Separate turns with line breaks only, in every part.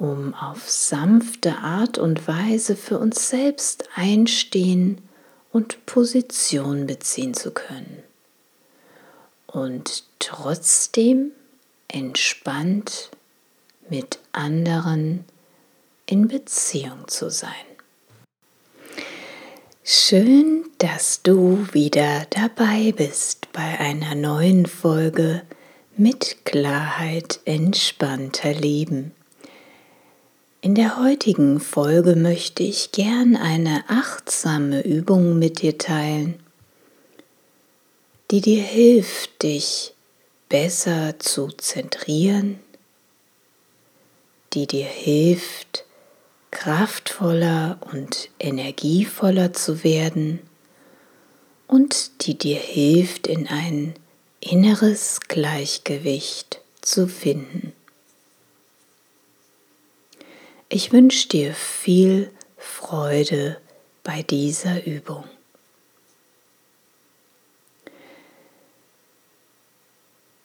um auf sanfte Art und Weise für uns selbst einstehen und Position beziehen zu können. Und trotzdem entspannt mit anderen in Beziehung zu sein. Schön, dass du wieder dabei bist bei einer neuen Folge mit Klarheit entspannter Leben. In der heutigen Folge möchte ich gern eine achtsame Übung mit dir teilen, die dir hilft, dich besser zu zentrieren, die dir hilft, kraftvoller und energievoller zu werden und die dir hilft, in ein inneres Gleichgewicht zu finden. Ich wünsche dir viel Freude bei dieser Übung.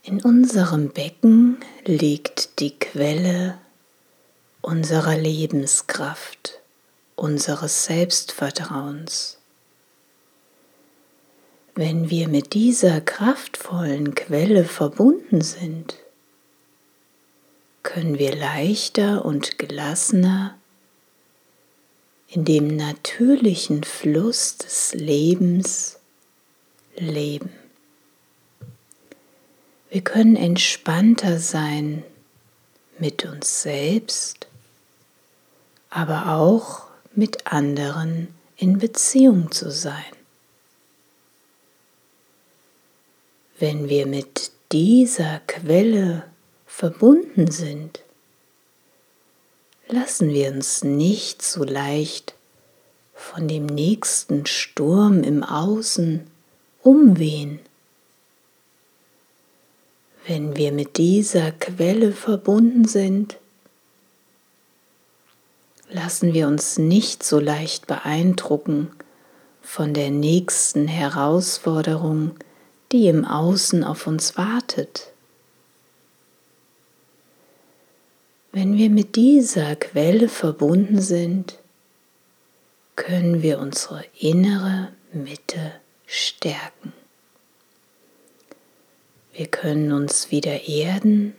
In unserem Becken liegt die Quelle unserer Lebenskraft, unseres Selbstvertrauens. Wenn wir mit dieser kraftvollen Quelle verbunden sind, können wir leichter und gelassener in dem natürlichen Fluss des Lebens leben. Wir können entspannter sein mit uns selbst, aber auch mit anderen in Beziehung zu sein. Wenn wir mit dieser Quelle verbunden sind, lassen wir uns nicht so leicht von dem nächsten Sturm im Außen umwehen. Wenn wir mit dieser Quelle verbunden sind, lassen wir uns nicht so leicht beeindrucken von der nächsten Herausforderung, die im Außen auf uns wartet. Wenn wir mit dieser Quelle verbunden sind, können wir unsere innere Mitte stärken. Wir können uns wieder erden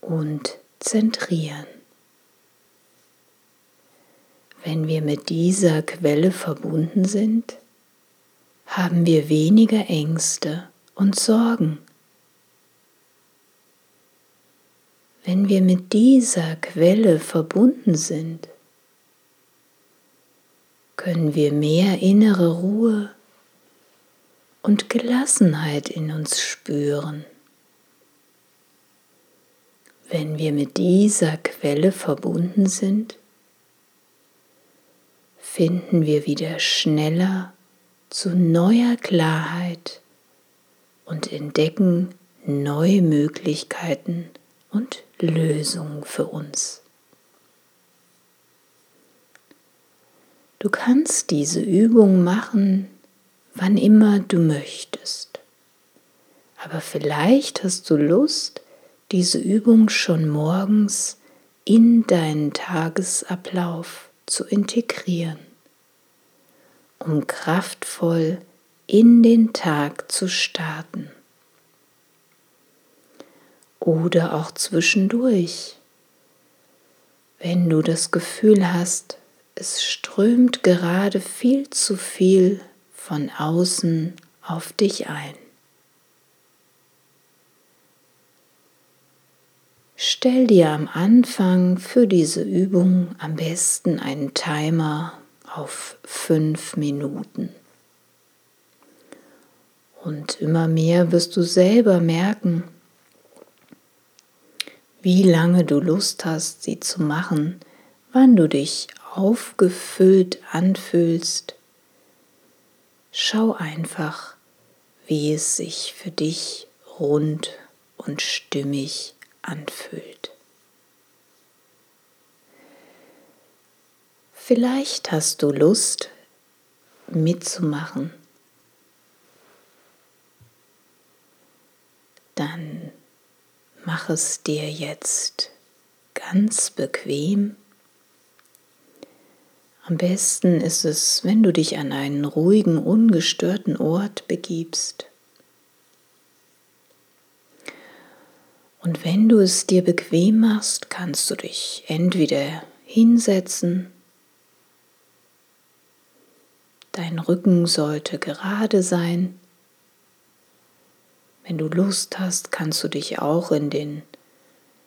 und zentrieren. Wenn wir mit dieser Quelle verbunden sind, haben wir weniger Ängste und Sorgen Wenn wir mit dieser Quelle verbunden sind, können wir mehr innere Ruhe und Gelassenheit in uns spüren. Wenn wir mit dieser Quelle verbunden sind, finden wir wieder schneller zu neuer Klarheit und entdecken neue Möglichkeiten und Lösung für uns. Du kannst diese Übung machen, wann immer du möchtest. Aber vielleicht hast du Lust, diese Übung schon morgens in deinen Tagesablauf zu integrieren, um kraftvoll in den Tag zu starten oder auch zwischendurch, wenn du das Gefühl hast, es strömt gerade viel zu viel von außen auf dich ein. Stell dir am Anfang für diese Übung am besten einen Timer auf fünf Minuten. Und immer mehr wirst du selber merken, wie lange du Lust hast, sie zu machen, wann du dich aufgefüllt anfühlst. Schau einfach, wie es sich für dich rund und stimmig anfühlt. Vielleicht hast du Lust mitzumachen. Dann mach es dir jetzt ganz bequem. Am besten ist es, wenn du dich an einen ruhigen, ungestörten Ort begibst. Und wenn du es dir bequem machst, kannst du dich entweder hinsetzen, dein Rücken sollte gerade sein. Wenn du Lust hast, kannst du dich auch in den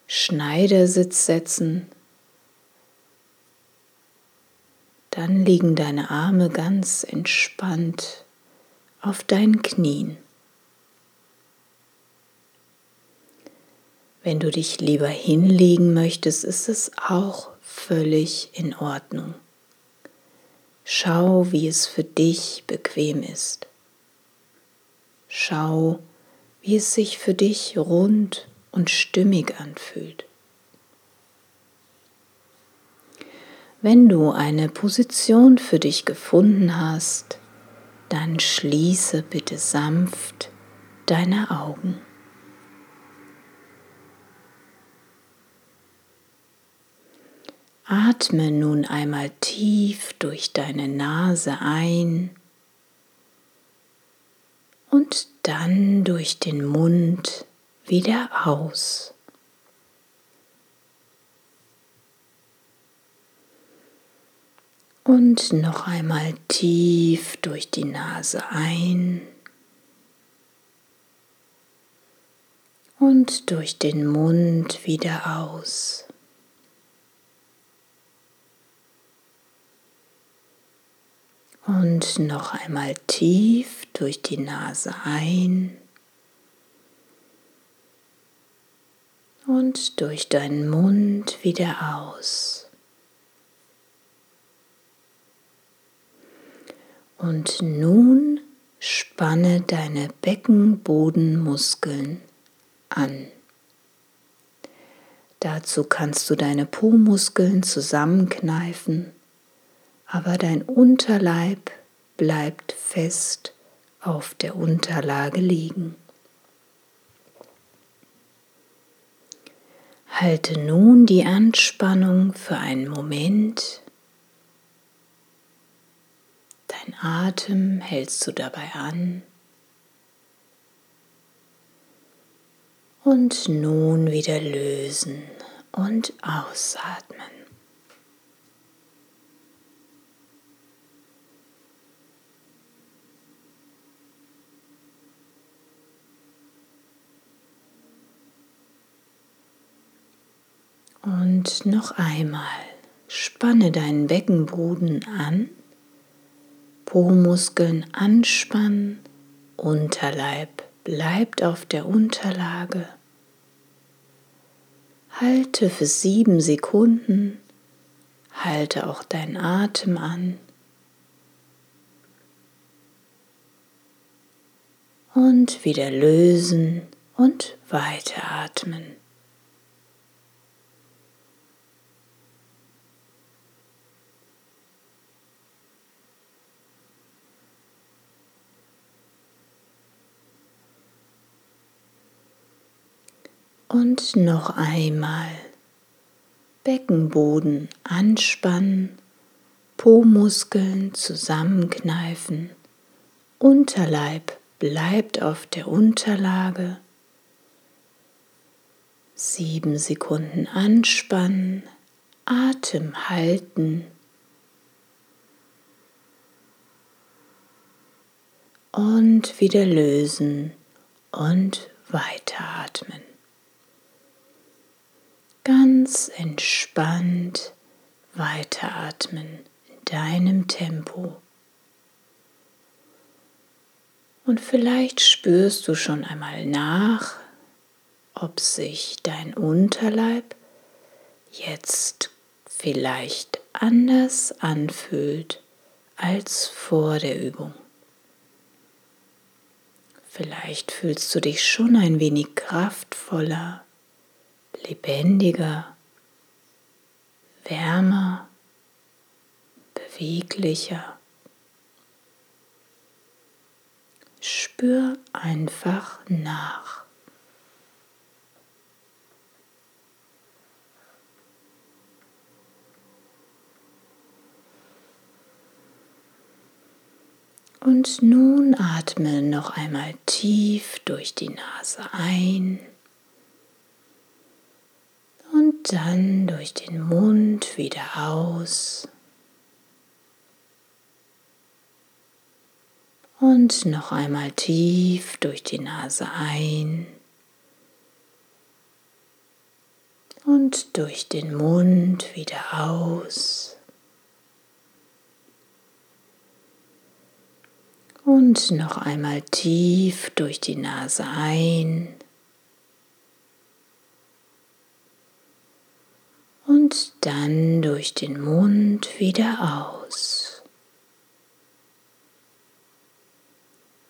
Schneidersitz setzen. Dann liegen deine Arme ganz entspannt auf deinen Knien. Wenn du dich lieber hinlegen möchtest, ist es auch völlig in Ordnung. Schau, wie es für dich bequem ist. Schau, wie es sich für dich rund und stimmig anfühlt. Wenn du eine Position für dich gefunden hast, dann schließe bitte sanft deine Augen. Atme nun einmal tief durch deine Nase ein und dann durch den Mund wieder aus. Und noch einmal tief durch die Nase ein und durch den Mund wieder aus. Und noch einmal tief durch die Nase ein und durch deinen Mund wieder aus. Und nun spanne deine Beckenbodenmuskeln an. Dazu kannst du deine Po-Muskeln zusammenkneifen aber dein Unterleib bleibt fest auf der Unterlage liegen. Halte nun die Anspannung für einen Moment. Dein Atem hältst du dabei an. Und nun wieder lösen und ausatmen. Und noch einmal spanne deinen Beckenboden an, Po-Muskeln anspannen, Unterleib bleibt auf der Unterlage. Halte für sieben Sekunden, halte auch deinen Atem an. Und wieder lösen und weiteratmen. Und noch einmal. Beckenboden anspannen, Po-Muskeln zusammenkneifen, Unterleib bleibt auf der Unterlage. Sieben Sekunden anspannen, Atem halten. Und wieder lösen und weiteratmen. Ganz entspannt weiteratmen in deinem Tempo. Und vielleicht spürst du schon einmal nach, ob sich dein Unterleib jetzt vielleicht anders anfühlt als vor der Übung. Vielleicht fühlst du dich schon ein wenig kraftvoller, lebendiger, wärmer, beweglicher. Spür einfach nach. Und nun atme noch einmal tief durch die Nase ein dann durch den Mund wieder aus. Und noch einmal tief durch die Nase ein und durch den Mund wieder aus. Und noch einmal tief durch die Nase ein. Dann durch den Mund wieder aus.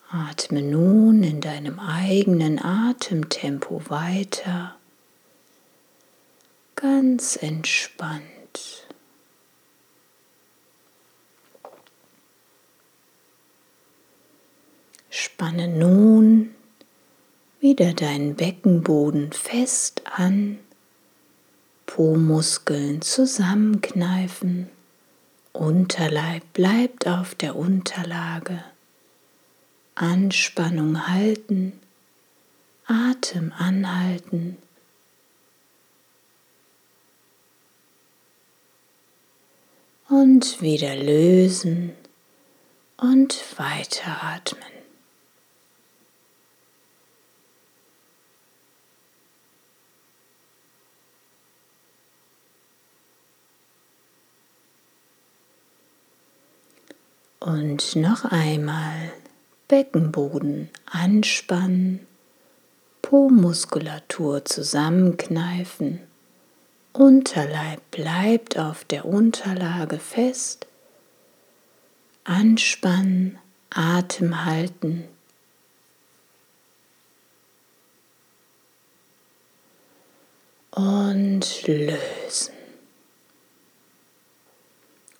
Atme nun in deinem eigenen Atemtempo weiter, ganz entspannt. Spanne nun wieder deinen Beckenboden fest an, Po-Muskeln zusammenkneifen, Unterleib bleibt auf der Unterlage, Anspannung halten, Atem anhalten. Und wieder lösen und weiteratmen. Und noch einmal Beckenboden anspannen, Po-Muskulatur zusammenkneifen, Unterleib bleibt auf der Unterlage fest, anspannen, Atem halten. Und lösen.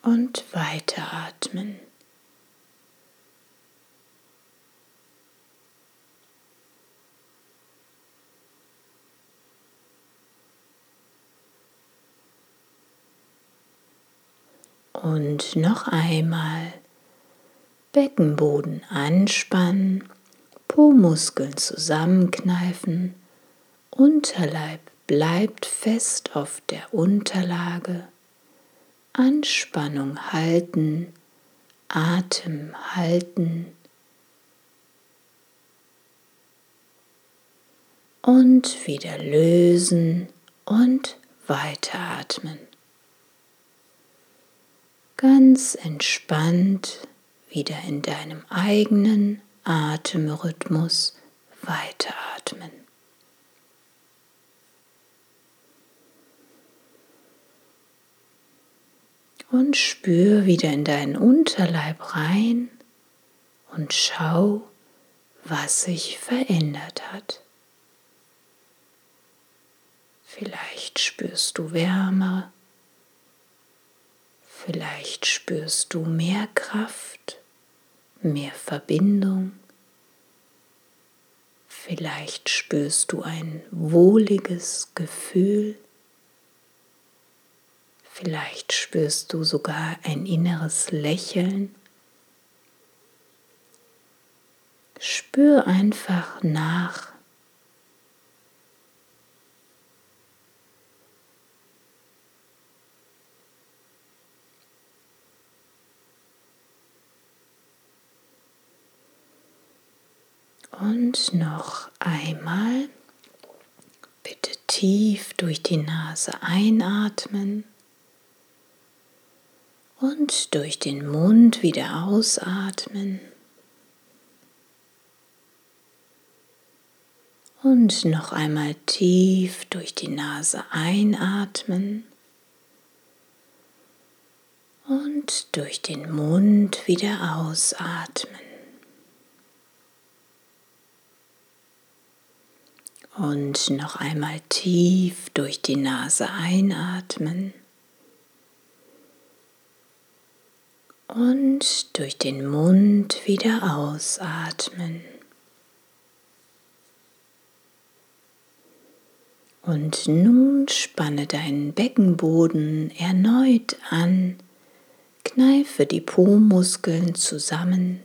Und weiteratmen. Und noch einmal. Beckenboden anspannen, Po-Muskeln zusammenkneifen, Unterleib bleibt fest auf der Unterlage, Anspannung halten, Atem halten. Und wieder lösen und weiteratmen ganz entspannt wieder in deinem eigenen Atemrhythmus weiteratmen. Und spür wieder in deinen Unterleib rein und schau, was sich verändert hat. Vielleicht spürst du Wärme Vielleicht spürst du mehr Kraft, mehr Verbindung. Vielleicht spürst du ein wohliges Gefühl. Vielleicht spürst du sogar ein inneres Lächeln. Spür einfach nach, Und noch einmal. Bitte tief durch die Nase einatmen und durch den Mund wieder ausatmen. Und noch einmal tief durch die Nase einatmen und durch den Mund wieder ausatmen. Und noch einmal tief durch die Nase einatmen und durch den Mund wieder ausatmen. Und nun spanne deinen Beckenboden erneut an, kneife die Po-Muskeln zusammen,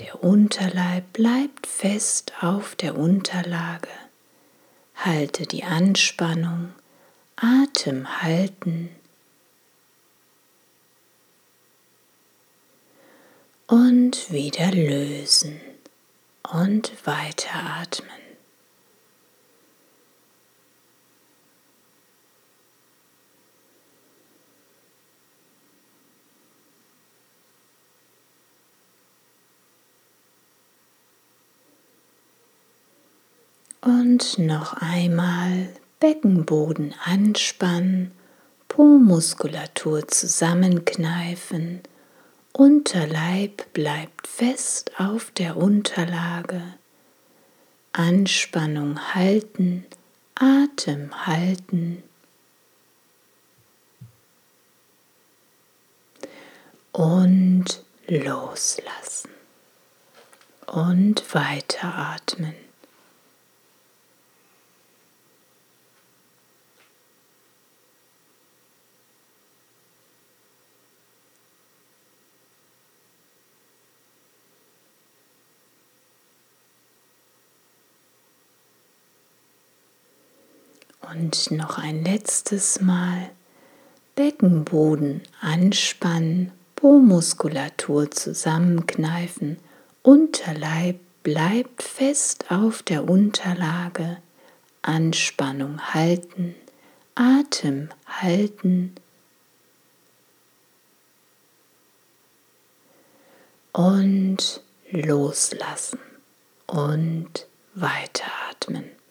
der Unterleib bleibt fest auf der Unterlage. Halte die Anspannung, Atem halten. Und wieder lösen und weiteratmen. Und noch einmal Beckenboden anspannen, Po-Muskulatur zusammenkneifen, Unterleib bleibt fest auf der Unterlage, Anspannung halten, Atem halten. Und loslassen und weiteratmen. Und noch ein letztes Mal. Beckenboden anspannen, Po-Muskulatur zusammenkneifen, Unterleib bleibt fest auf der Unterlage, Anspannung halten, Atem halten. Und loslassen. Und weiteratmen.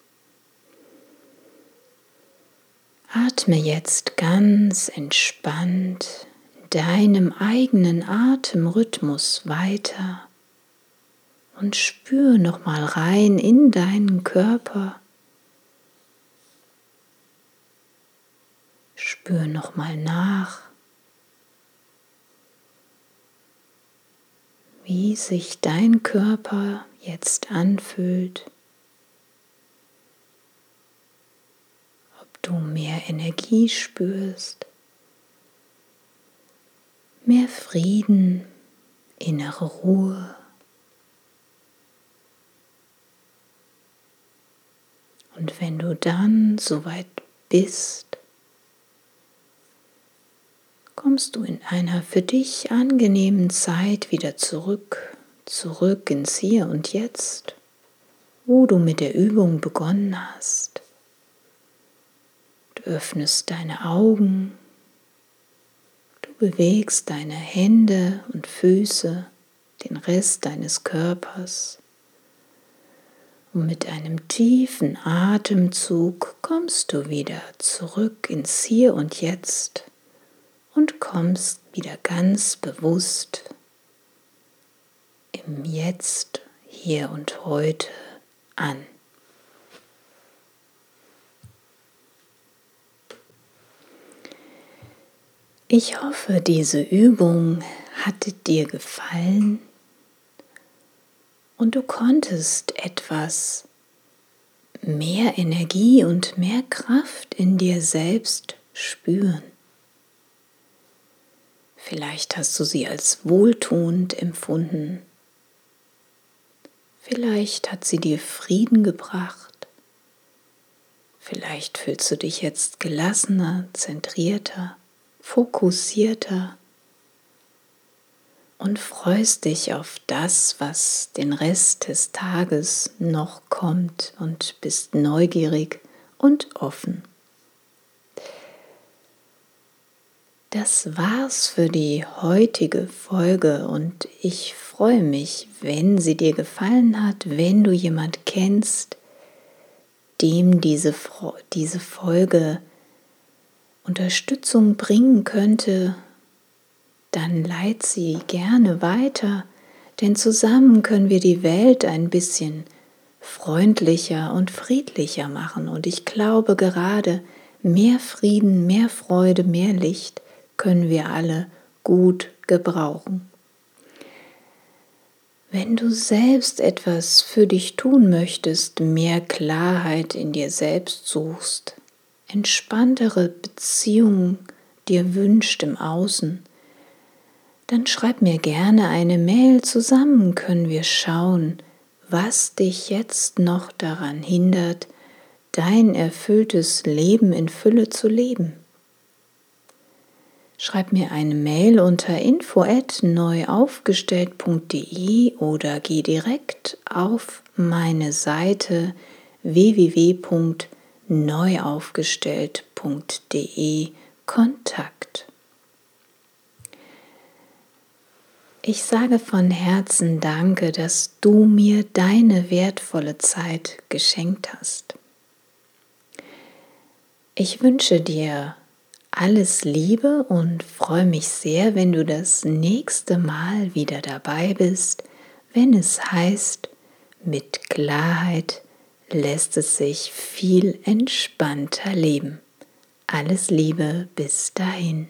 Atme jetzt ganz entspannt deinem eigenen Atemrhythmus weiter und spür noch mal rein in deinen Körper. Spür noch mal nach, wie sich dein Körper jetzt anfühlt. Du mehr Energie spürst, mehr Frieden, innere Ruhe. Und wenn du dann soweit bist, kommst du in einer für dich angenehmen Zeit wieder zurück, zurück ins Hier und Jetzt, wo du mit der Übung begonnen hast. Du öffnest deine Augen, du bewegst deine Hände und Füße, den Rest deines Körpers. Und mit einem tiefen Atemzug kommst du wieder zurück ins Hier und Jetzt und kommst wieder ganz bewusst im Jetzt, hier und heute an. Ich hoffe, diese Übung hatte dir gefallen und du konntest etwas mehr Energie und mehr Kraft in dir selbst spüren. Vielleicht hast du sie als wohltuend empfunden. Vielleicht hat sie dir Frieden gebracht. Vielleicht fühlst du dich jetzt gelassener, zentrierter fokussierter und freust dich auf das, was den Rest des Tages noch kommt und bist neugierig und offen. Das war's für die heutige Folge und ich freue mich, wenn sie dir gefallen hat, wenn du jemand kennst, dem diese, diese Folge Unterstützung bringen könnte, dann leit sie gerne weiter, denn zusammen können wir die Welt ein bisschen freundlicher und friedlicher machen. Und ich glaube gerade, mehr Frieden, mehr Freude, mehr Licht können wir alle gut gebrauchen. Wenn du selbst etwas für dich tun möchtest, mehr Klarheit in dir selbst suchst, entspanntere Beziehungen dir wünscht im Außen, dann schreib mir gerne eine Mail zusammen, können wir schauen, was dich jetzt noch daran hindert, dein erfülltes Leben in Fülle zu leben. Schreib mir eine Mail unter info@neuaufgestellt.de oder geh direkt auf meine Seite www.neuaufgestellt.de Kontakt. Ich sage von Herzen Danke, dass du mir deine wertvolle Zeit geschenkt hast. Ich wünsche dir alles Liebe und freue mich sehr, wenn du das nächste Mal wieder dabei bist, wenn es heißt, mit Klarheit lässt es sich viel entspannter leben. Alles Liebe bis dahin.